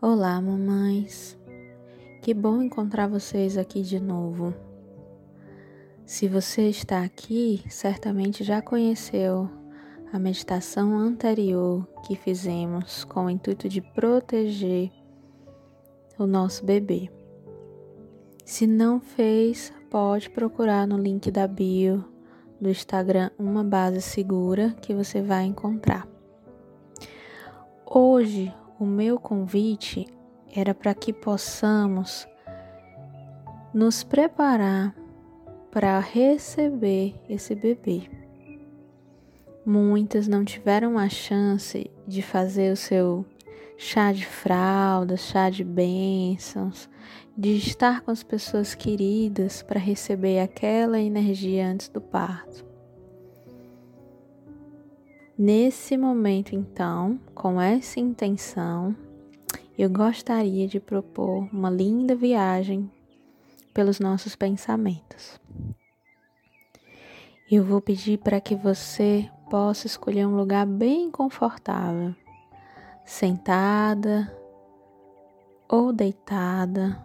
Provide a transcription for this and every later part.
Olá, mamães. Que bom encontrar vocês aqui de novo. Se você está aqui, certamente já conheceu a meditação anterior que fizemos com o intuito de proteger o nosso bebê. Se não fez, pode procurar no link da bio do Instagram Uma Base Segura que você vai encontrar. Hoje o meu convite era para que possamos nos preparar para receber esse bebê. Muitas não tiveram a chance de fazer o seu chá de fralda, chá de bênçãos, de estar com as pessoas queridas para receber aquela energia antes do parto. Nesse momento, então, com essa intenção, eu gostaria de propor uma linda viagem pelos nossos pensamentos. Eu vou pedir para que você possa escolher um lugar bem confortável, sentada ou deitada,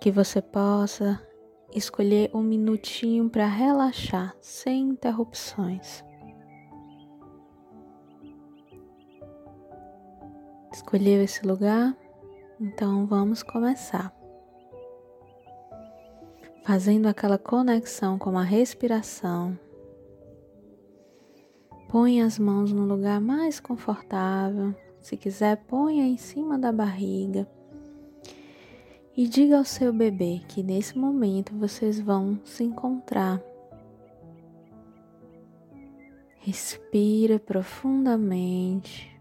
que você possa escolher um minutinho para relaxar sem interrupções. Escolheu esse lugar? Então vamos começar. Fazendo aquela conexão com a respiração. Põe as mãos no lugar mais confortável. Se quiser, ponha em cima da barriga. E diga ao seu bebê que nesse momento vocês vão se encontrar. Respira profundamente.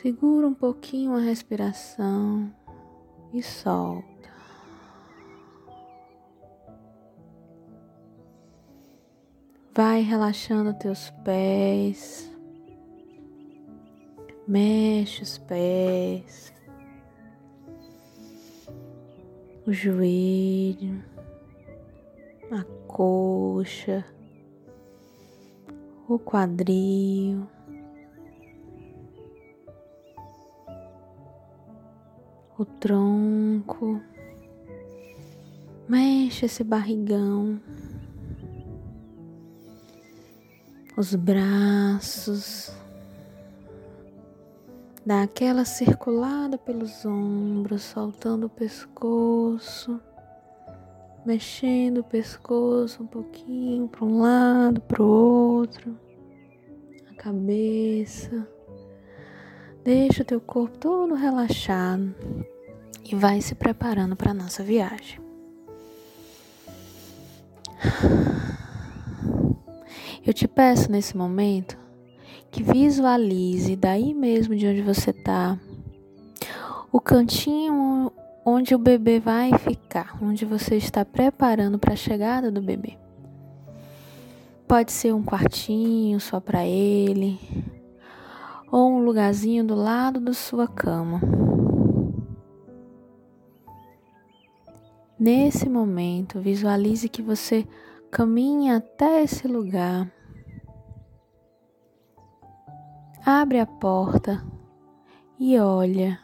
Segura um pouquinho a respiração e solta. Vai relaxando teus pés. Mexe os pés. O joelho, a coxa, o quadril. O tronco, mexe esse barrigão, os braços, dá aquela circulada pelos ombros, soltando o pescoço, mexendo o pescoço um pouquinho para um lado, para o outro, a cabeça. Deixa o teu corpo todo relaxado e vai se preparando para a nossa viagem. Eu te peço nesse momento que visualize daí mesmo de onde você está o cantinho onde o bebê vai ficar, onde você está preparando para a chegada do bebê. Pode ser um quartinho só para ele, ou um lugarzinho do lado da sua cama. Nesse momento, visualize que você caminha até esse lugar. Abre a porta e olha.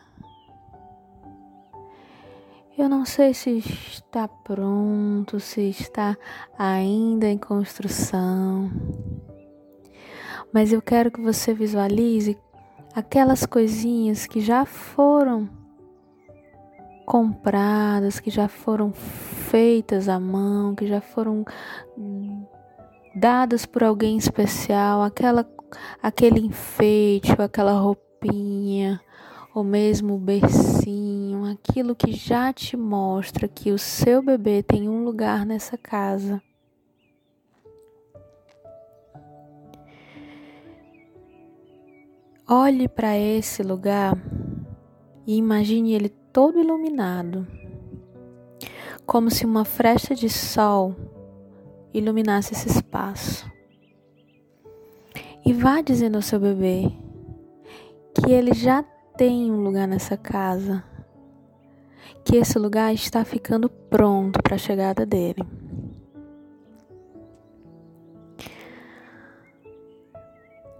Eu não sei se está pronto, se está ainda em construção mas eu quero que você visualize aquelas coisinhas que já foram compradas, que já foram feitas à mão, que já foram dadas por alguém especial, aquela aquele enfeite, ou aquela roupinha, ou mesmo o bercinho, aquilo que já te mostra que o seu bebê tem um lugar nessa casa. Olhe para esse lugar e imagine ele todo iluminado, como se uma fresta de sol iluminasse esse espaço. E vá dizendo ao seu bebê que ele já tem um lugar nessa casa, que esse lugar está ficando pronto para a chegada dele.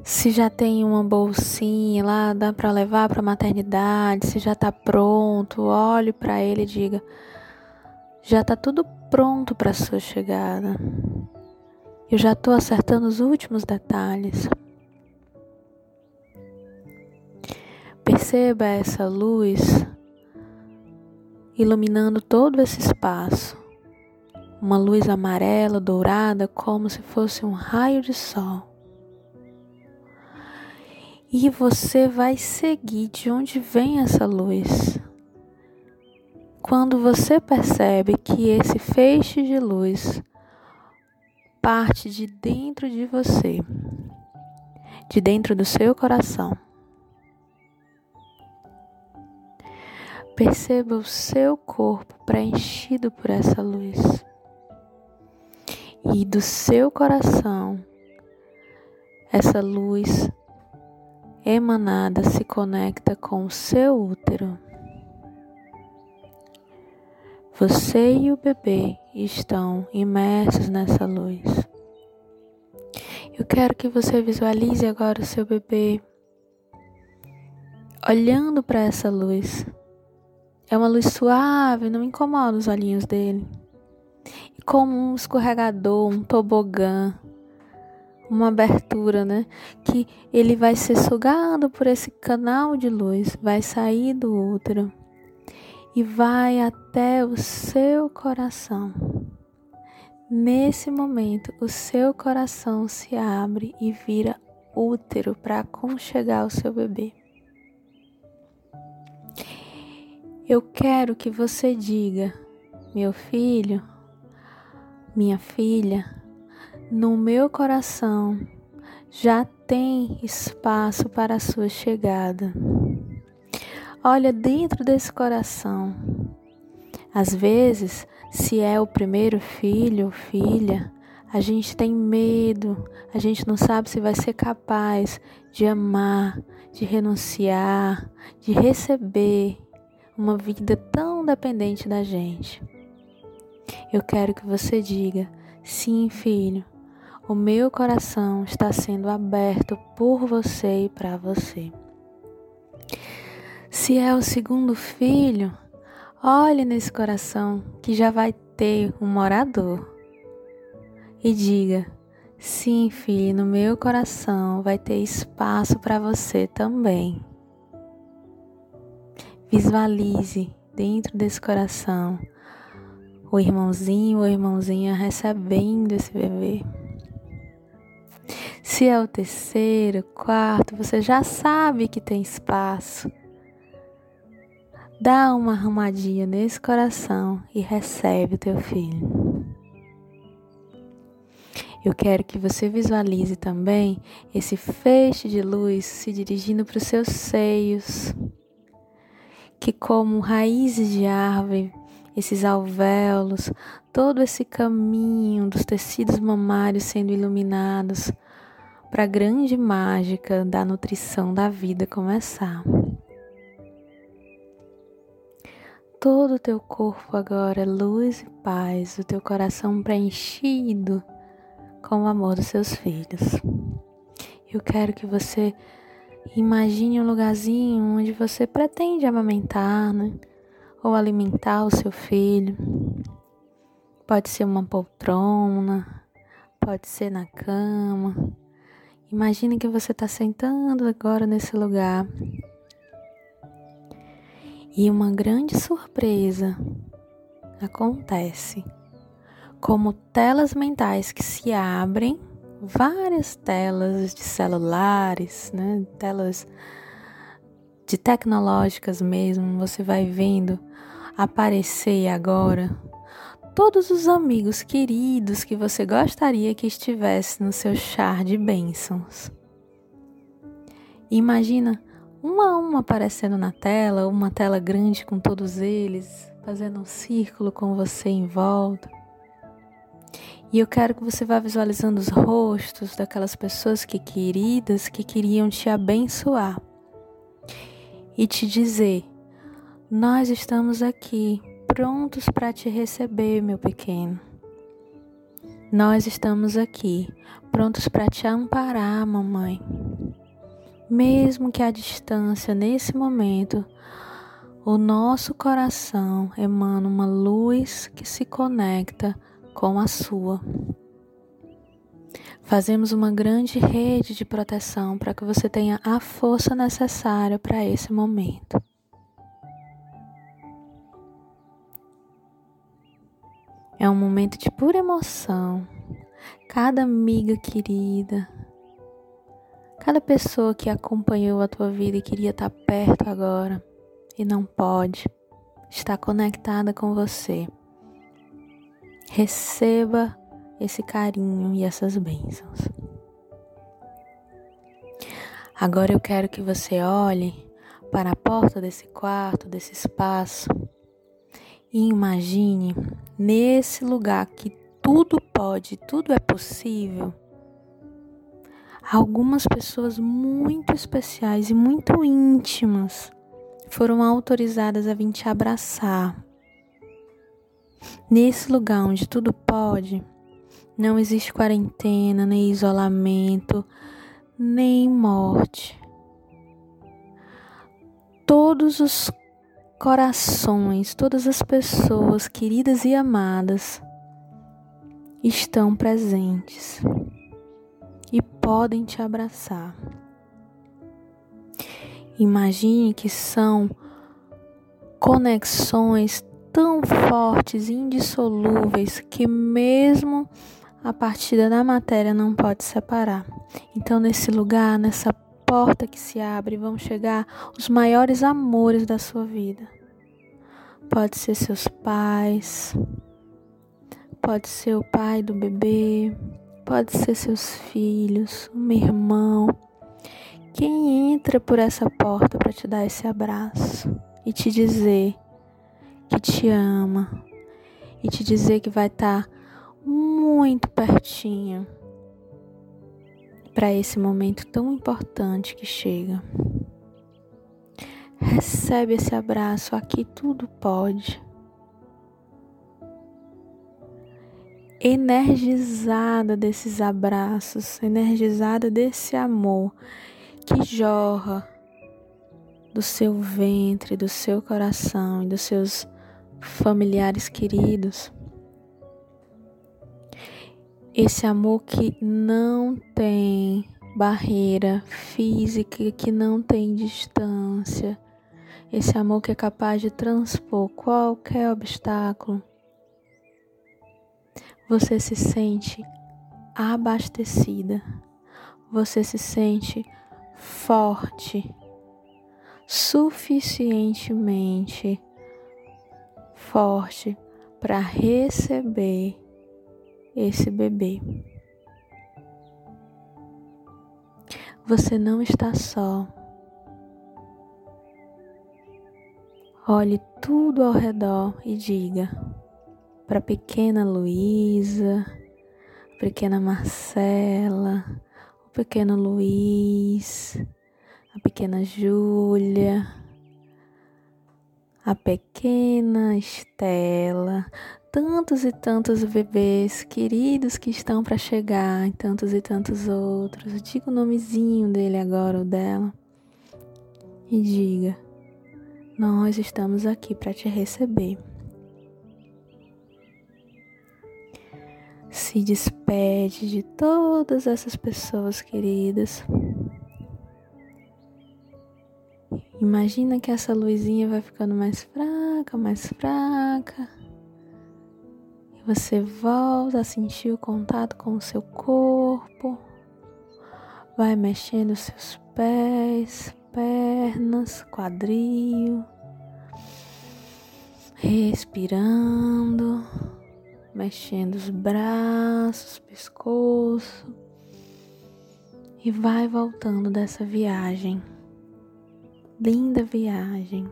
Se já tem uma bolsinha lá, dá para levar para maternidade, se já tá pronto, olhe para ele e diga: já tá tudo pronto para sua chegada. Eu já estou acertando os últimos detalhes. Perceba essa luz iluminando todo esse espaço. Uma luz amarela, dourada, como se fosse um raio de sol. E você vai seguir de onde vem essa luz. Quando você percebe que esse feixe de luz parte de dentro de você, de dentro do seu coração, perceba o seu corpo preenchido por essa luz e do seu coração essa luz emanada se conecta com o seu útero. Você e o bebê estão imersos nessa luz. Eu quero que você visualize agora o seu bebê olhando para essa luz. É uma luz suave, não incomoda os olhinhos dele. Como um escorregador, um tobogã, uma abertura, né? Que ele vai ser sugado por esse canal de luz, vai sair do útero e vai até o seu coração. Nesse momento, o seu coração se abre e vira útero para aconchegar o seu bebê. Eu quero que você diga, meu filho, minha filha, no meu coração já tem espaço para a sua chegada. Olha dentro desse coração. Às vezes, se é o primeiro filho ou filha, a gente tem medo, a gente não sabe se vai ser capaz de amar, de renunciar, de receber uma vida tão dependente da gente. Eu quero que você diga: sim, filho, o meu coração está sendo aberto por você e para você. Se é o segundo filho, olhe nesse coração que já vai ter um morador e diga: sim, filho, no meu coração vai ter espaço para você também. Visualize dentro desse coração o irmãozinho ou irmãozinha recebendo esse bebê. Se é o terceiro, quarto, você já sabe que tem espaço. Dá uma arrumadinha nesse coração e recebe o teu filho. Eu quero que você visualize também esse feixe de luz se dirigindo para os seus seios, que como raízes de árvore, esses alvéolos, todo esse caminho dos tecidos mamários sendo iluminados para a grande mágica da nutrição da vida começar. Todo o teu corpo agora é luz e paz, o teu coração preenchido com o amor dos seus filhos. Eu quero que você imagine um lugarzinho onde você pretende amamentar, né? Ou alimentar o seu filho. Pode ser uma poltrona, pode ser na cama Imagine que você está sentando agora nesse lugar e uma grande surpresa acontece. Como telas mentais que se abrem, várias telas de celulares, né, telas de tecnológicas mesmo, você vai vendo aparecer agora todos os amigos queridos que você gostaria que estivesse no seu char de bênçãos. Imagina um a um aparecendo na tela, uma tela grande com todos eles, fazendo um círculo com você em volta. E eu quero que você vá visualizando os rostos daquelas pessoas que queridas que queriam te abençoar e te dizer: Nós estamos aqui prontos para te receber, meu pequeno. Nós estamos aqui, prontos para te amparar, mamãe. mesmo que a distância nesse momento, o nosso coração emana uma luz que se conecta com a sua. Fazemos uma grande rede de proteção para que você tenha a força necessária para esse momento. É um momento de pura emoção. Cada amiga querida, cada pessoa que acompanhou a tua vida e queria estar perto agora e não pode, está conectada com você. Receba esse carinho e essas bênçãos. Agora eu quero que você olhe para a porta desse quarto, desse espaço, e imagine nesse lugar que tudo pode, tudo é possível. Algumas pessoas muito especiais e muito íntimas foram autorizadas a vir te abraçar. Nesse lugar onde tudo pode, não existe quarentena, nem isolamento, nem morte. Todos os corações, todas as pessoas queridas e amadas estão presentes e podem te abraçar. Imagine que são conexões tão fortes e indissolúveis que mesmo a partida da matéria não pode separar. Então, nesse lugar, nessa porta que se abre, vão chegar os maiores amores da sua vida. Pode ser seus pais, pode ser o pai do bebê, pode ser seus filhos, um irmão. Quem entra por essa porta para te dar esse abraço e te dizer que te ama e te dizer que vai estar tá muito pertinho para esse momento tão importante que chega. Recebe esse abraço, aqui tudo pode. Energizada desses abraços, energizada desse amor que jorra do seu ventre, do seu coração e dos seus familiares queridos esse amor que não tem barreira física, que não tem distância, esse amor que é capaz de transpor qualquer obstáculo, você se sente abastecida, você se sente forte, suficientemente forte para receber esse bebê. Você não está só. Olhe tudo ao redor e diga para pequena Luísa, pequena Marcela, o pequeno Luiz, a pequena Júlia, a pequena Estela, tantos e tantos bebês queridos que estão para chegar, e tantos e tantos outros. Diga o nomezinho dele agora ou dela. E diga: Nós estamos aqui para te receber. Se despede de todas essas pessoas queridas. Imagina que essa luzinha vai ficando mais fraca, mais fraca você volta a sentir o contato com o seu corpo, vai mexendo seus pés, pernas, quadril, respirando, mexendo os braços, pescoço e vai voltando dessa viagem. Linda viagem.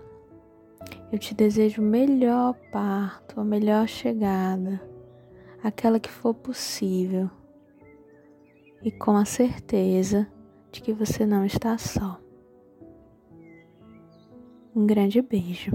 Eu te desejo o melhor parto, a melhor chegada, aquela que for possível, e com a certeza de que você não está só. Um grande beijo.